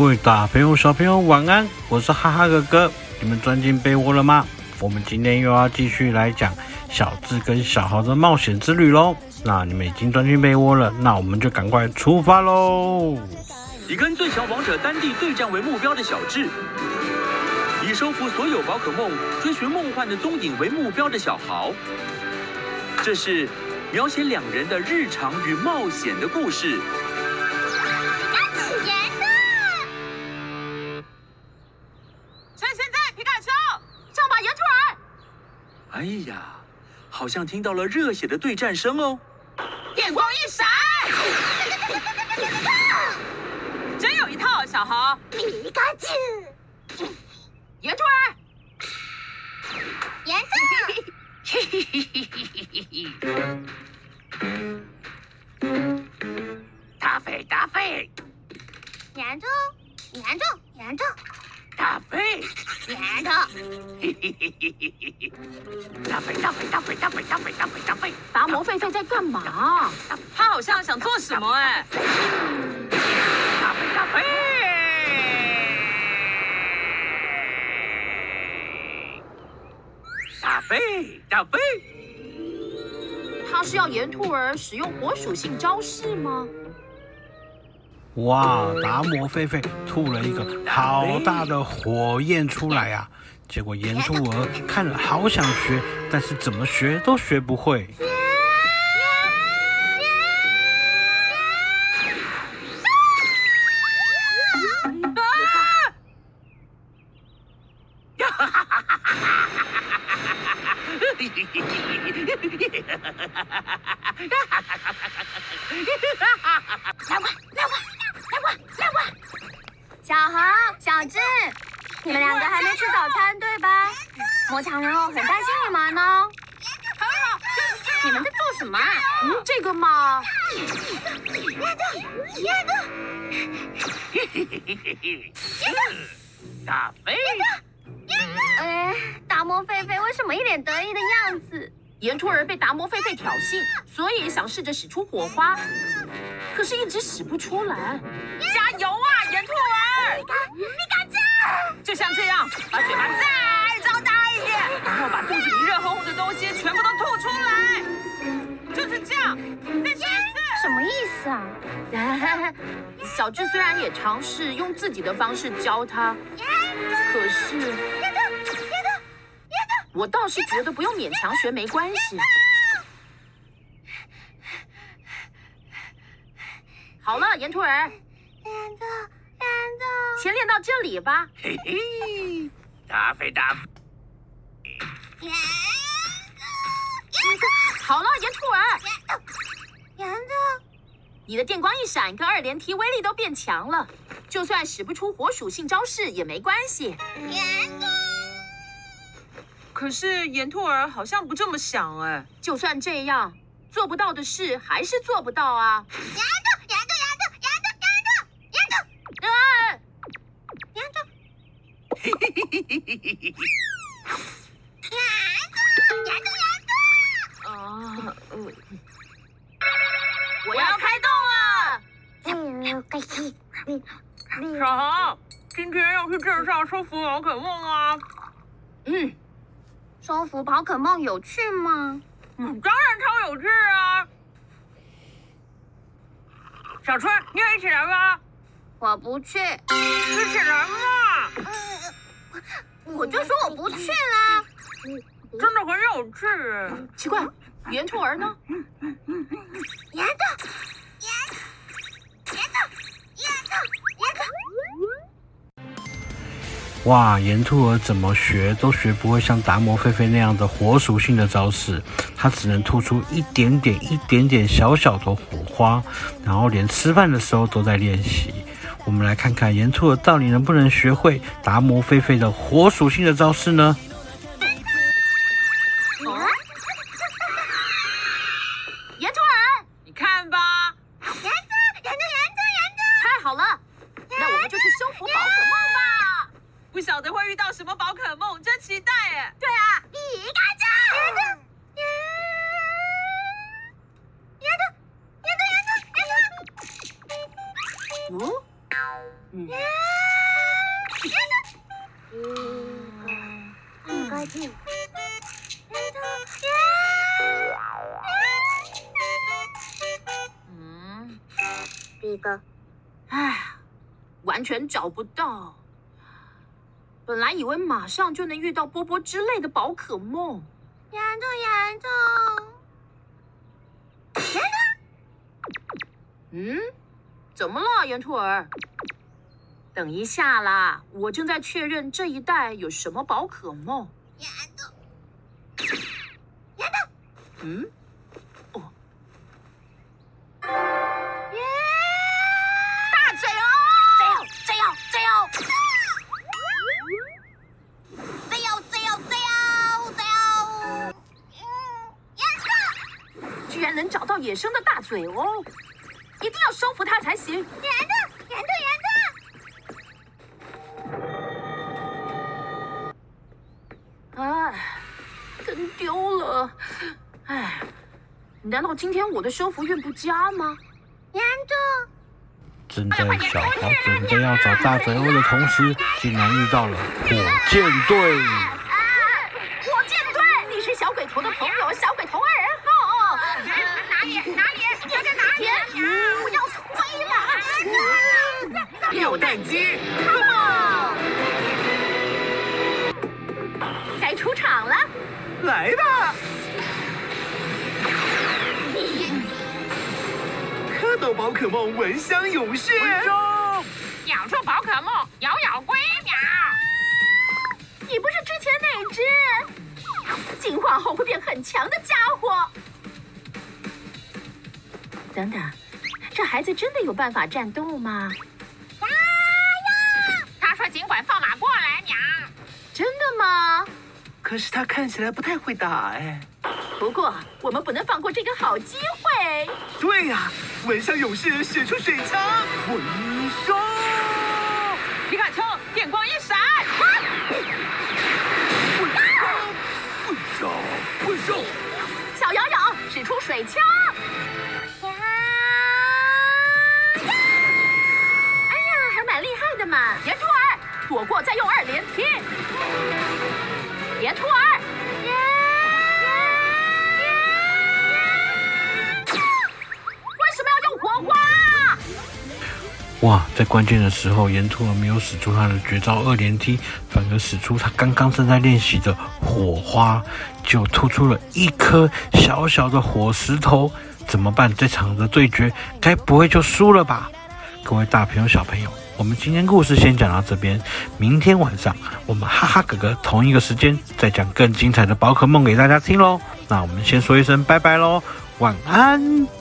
各位大朋友、小朋友，晚安！我是哈哈哥哥，你们钻进被窝了吗？我们今天又要继续来讲小智跟小豪的冒险之旅喽。那你们已经钻进被窝了，那我们就赶快出发喽！以跟最强王者丹帝对战为目标的小智，以收服所有宝可梦、追寻梦幻的踪影为目标的小豪，这是描写两人的日常与冒险的故事。哎呀，好像听到了热血的对战声哦！电光一闪，真有一套，小豪！皮卡丘，炎兔儿，炎兔，大飞大飞，炎兔，炎兔，炎兔。大飞，炎兔，大飞大飞大飞大飞大飞大飞大飞，达摩狒狒在干嘛？他好像想做什么哎！大飞大飞，大飞大飞，他是要岩兔儿使用火属性招式吗？哇！达摩狒狒吐了一个好大的火焰出来呀、啊！结果炎兔儿看了好想学，但是怎么学都学不会。哈哈哈哈哈哈小豪、小智，你们两个还没吃早餐对吧？魔强人偶很担心你们呢。你们在做什么啊？嗯，这个嘛。大飞，哎，达摩狒狒为什么一脸得意的样子？岩兔儿被达摩狒狒挑衅，所以想试着使出火花，可是一直使不出来。加油啊，岩兔儿！皮卡丘，就像这样，把嘴巴再张大一点，然后把肚子里热烘烘的东西全部都吐出来。就是这样，再试一次。什么意思啊？小智虽然也尝试用自己的方式教他，可是。我倒是觉得不用勉强学没关系。好了，岩兔儿。先练到这里吧。嘿嘿，大飞大飞。炎兔。好了，炎兔儿。炎兔，炎兔。你的电光一闪跟二连踢威力都变强了，就算使不出火属性招式也没关系。炎兔。可是炎兔儿好像不这么想哎，就算这样，做不到的事还是做不到啊！炎兔，炎兔，炎兔，炎兔，炎兔，炎兔，炎兔，嘿嘿嘿嘿嘿嘿嘿！炎兔，炎兔，炎兔！我要开动了！小豪，今天要去镇上收服宝可梦啊！嗯。收服宝可梦有趣吗？嗯，当然超有趣啊！小春，你也一起来吧。我不去。一起来嘛！我就说我不去啦。真的很有趣。奇怪，岩兔儿呢？炎兔，炎兔，炎兔，炎兔，炎兔。哇，岩兔儿怎么学都学不会像达摩狒狒那样的火属性的招式，它只能吐出一点点、一点点小小的火花，然后连吃饭的时候都在练习。我们来看看炎兔儿到底能不能学会达摩狒狒的火属性的招式呢？炎兔儿，你看吧，炎兔，炎兔，炎兔，炎兔，太好了，那我们就去收服宝可梦吧。不晓得会遇到什么宝可梦，真期待哎！对啊，皮卡丘，炎嗯。嗯。一个，一个，嗯，一个，唉，完全找不到。本来以为马上就能遇到波波之类的宝可梦。严重，严重，严重。嗯，怎么了，圆兔儿？等一下啦，我正在确认这一带有什么宝可梦。严重，严重。嗯。能找到野生的大嘴哦，一定要收服它才行。难道今天我的收服运不佳吗？严重！正在小豪准备要找大嘴鸥的同时，竟然遇到了火箭队。火箭队，你是小鬼头的朋友，小鬼头二。哪里？哪里？你在哪里？不要推了！扭蛋机，Come on！该出场了，来吧！蝌蚪宝可梦闻香勇士，咬住宝可梦，咬咬龟鸟。你不是之前那只进化后会变很强的家伙？等等，这孩子真的有办法战斗吗？呀呀！他说：“尽管放马过来，鸟。”真的吗？可是他看起来不太会打哎。不过我们不能放过这个好机会。对呀，蚊香勇士使出水枪，蚊烧，皮卡丘电光一闪，啊，鬼，鬼，鬼，小怪，小摇摇使出水枪。哎呀，还蛮厉害的嘛，别吐啊，躲过再用二连踢。别吐啊。哇，在关键的时候，岩兔儿没有使出他的绝招二连踢，反而使出他刚刚正在练习的火花，就突出了一颗小小的火石头。怎么办？这场的对决，该不会就输了吧？各位大朋友、小朋友。我们今天故事先讲到这边，明天晚上我们哈哈哥哥同一个时间再讲更精彩的宝可梦给大家听喽。那我们先说一声拜拜喽，晚安。